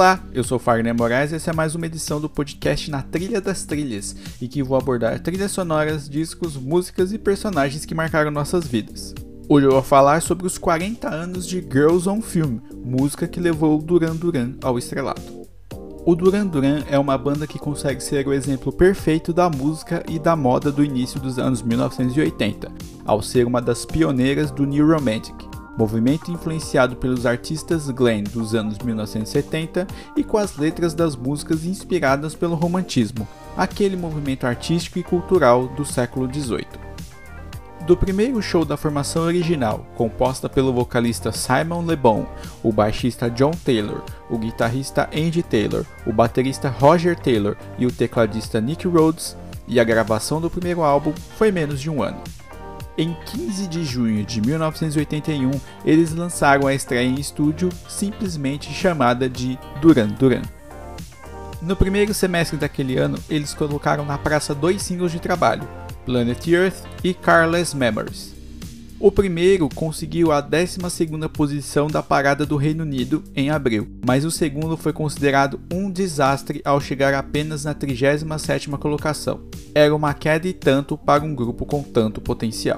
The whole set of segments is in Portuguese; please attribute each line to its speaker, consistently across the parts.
Speaker 1: Olá, eu sou Fagner Moraes e essa é mais uma edição do podcast Na Trilha das Trilhas, em que vou abordar trilhas sonoras, discos, músicas e personagens que marcaram nossas vidas. Hoje eu vou falar sobre os 40 anos de Girls on Film, música que levou Duran Duran ao estrelato. O Duran Duran é uma banda que consegue ser o exemplo perfeito da música e da moda do início dos anos 1980, ao ser uma das pioneiras do New Romantic movimento influenciado pelos artistas glam dos anos 1970 e com as letras das músicas inspiradas pelo romantismo, aquele movimento artístico e cultural do século XVIII. Do primeiro show da formação original, composta pelo vocalista Simon Le Bon, o baixista John Taylor, o guitarrista Andy Taylor, o baterista Roger Taylor e o tecladista Nick Rhodes, e a gravação do primeiro álbum foi menos de um ano. Em 15 de junho de 1981, eles lançaram a estreia em estúdio simplesmente chamada de Duran Duran. No primeiro semestre daquele ano, eles colocaram na praça dois singles de trabalho, Planet Earth e Carless Memories. O primeiro conseguiu a 12ª posição da parada do Reino Unido em abril, mas o segundo foi considerado um desastre ao chegar apenas na 37ª colocação. Era uma queda e tanto para um grupo com tanto potencial.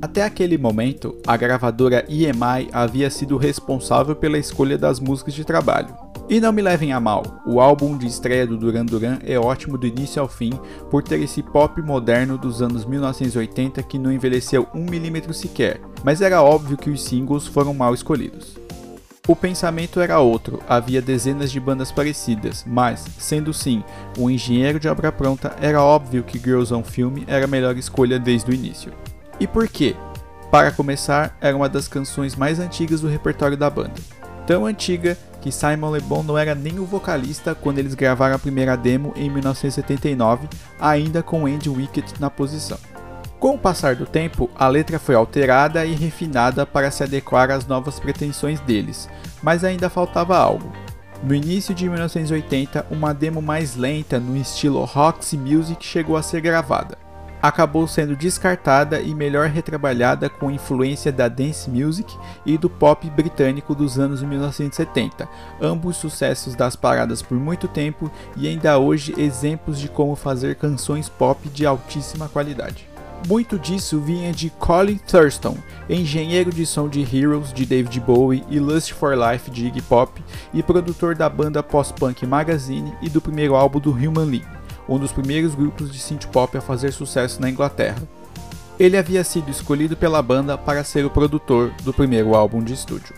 Speaker 1: Até aquele momento, a gravadora EMI havia sido responsável pela escolha das músicas de trabalho. E não me levem a mal, o álbum de estreia do Duran Duran é ótimo do início ao fim por ter esse pop moderno dos anos 1980 que não envelheceu um milímetro sequer, mas era óbvio que os singles foram mal escolhidos. O pensamento era outro, havia dezenas de bandas parecidas, mas, sendo sim um engenheiro de obra pronta, era óbvio que Girls on Film era a melhor escolha desde o início. E por quê? Para começar, era uma das canções mais antigas do repertório da banda. Tão antiga que Simon Le Bon não era nem o vocalista quando eles gravaram a primeira demo em 1979, ainda com Andy Wickett na posição. Com o passar do tempo, a letra foi alterada e refinada para se adequar às novas pretensões deles, mas ainda faltava algo. No início de 1980, uma demo mais lenta no estilo Roxy Music chegou a ser gravada acabou sendo descartada e melhor retrabalhada com influência da dance music e do pop britânico dos anos 1970, ambos sucessos das paradas por muito tempo e ainda hoje exemplos de como fazer canções pop de altíssima qualidade. Muito disso vinha de Colin Thurston, engenheiro de som de Heroes de David Bowie e Lust for Life de Iggy Pop e produtor da banda post-punk Magazine e do primeiro álbum do Human League um dos primeiros grupos de synth pop a fazer sucesso na Inglaterra. Ele havia sido escolhido pela banda para ser o produtor do primeiro álbum de estúdio.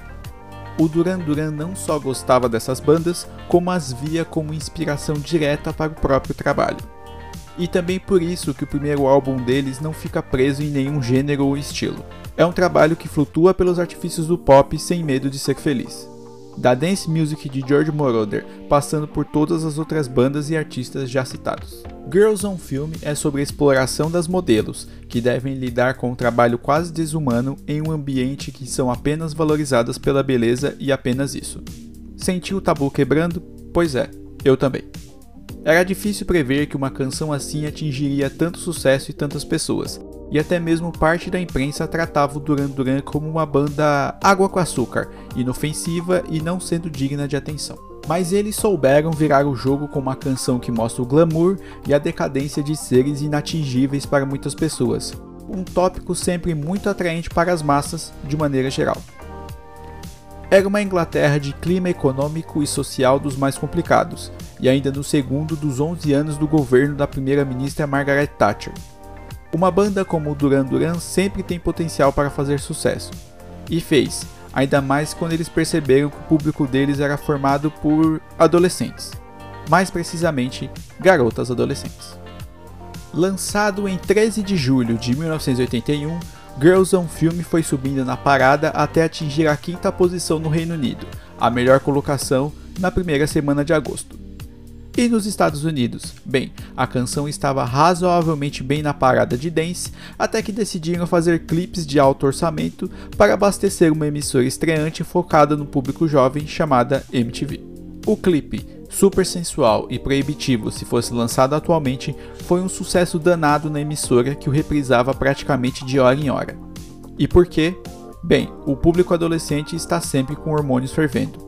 Speaker 1: O Duran Duran não só gostava dessas bandas, como as via como inspiração direta para o próprio trabalho. E também por isso que o primeiro álbum deles não fica preso em nenhum gênero ou estilo. É um trabalho que flutua pelos artifícios do pop sem medo de ser feliz da dance music de George Moroder, passando por todas as outras bandas e artistas já citados. Girls on Film é sobre a exploração das modelos, que devem lidar com um trabalho quase desumano em um ambiente que são apenas valorizadas pela beleza e apenas isso. Sentiu o tabu quebrando? Pois é, eu também. Era difícil prever que uma canção assim atingiria tanto sucesso e tantas pessoas, e até mesmo parte da imprensa tratava o Duran Duran como uma banda água com açúcar, inofensiva e não sendo digna de atenção. Mas eles souberam virar o jogo com uma canção que mostra o glamour e a decadência de seres inatingíveis para muitas pessoas, um tópico sempre muito atraente para as massas de maneira geral. Era uma Inglaterra de clima econômico e social dos mais complicados, e ainda no segundo dos 11 anos do governo da primeira-ministra Margaret Thatcher. Uma banda como Duran Duran sempre tem potencial para fazer sucesso. E fez, ainda mais quando eles perceberam que o público deles era formado por adolescentes. Mais precisamente, garotas adolescentes. Lançado em 13 de julho de 1981, Girls on Film foi subindo na parada até atingir a quinta posição no Reino Unido, a melhor colocação na primeira semana de agosto. E nos Estados Unidos? Bem, a canção estava razoavelmente bem na parada de dance, até que decidiram fazer clipes de alto orçamento para abastecer uma emissora estreante focada no público jovem chamada MTV. O clipe, super sensual e proibitivo se fosse lançado atualmente, foi um sucesso danado na emissora que o reprisava praticamente de hora em hora. E por quê? Bem, o público adolescente está sempre com hormônios fervendo.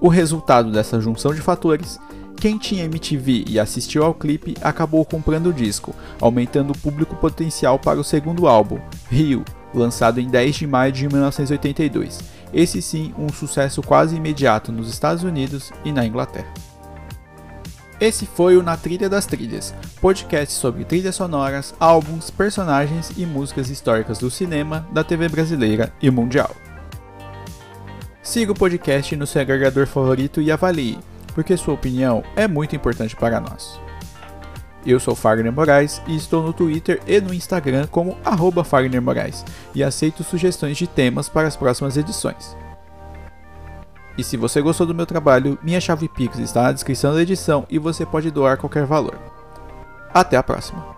Speaker 1: O resultado dessa junção de fatores quem tinha MTV e assistiu ao clipe acabou comprando o disco, aumentando o público potencial para o segundo álbum, Rio, lançado em 10 de maio de 1982. Esse sim, um sucesso quase imediato nos Estados Unidos e na Inglaterra. Esse foi o Na Trilha das Trilhas, podcast sobre trilhas sonoras, álbuns, personagens e músicas históricas do cinema, da TV brasileira e mundial. Siga o podcast no seu agregador favorito e avalie porque sua opinião é muito importante para nós. Eu sou Fagner Moraes e estou no Twitter e no Instagram como Fagner Moraes e aceito sugestões de temas para as próximas edições. E se você gostou do meu trabalho, minha chave Pix está na descrição da edição e você pode doar qualquer valor. Até a próxima!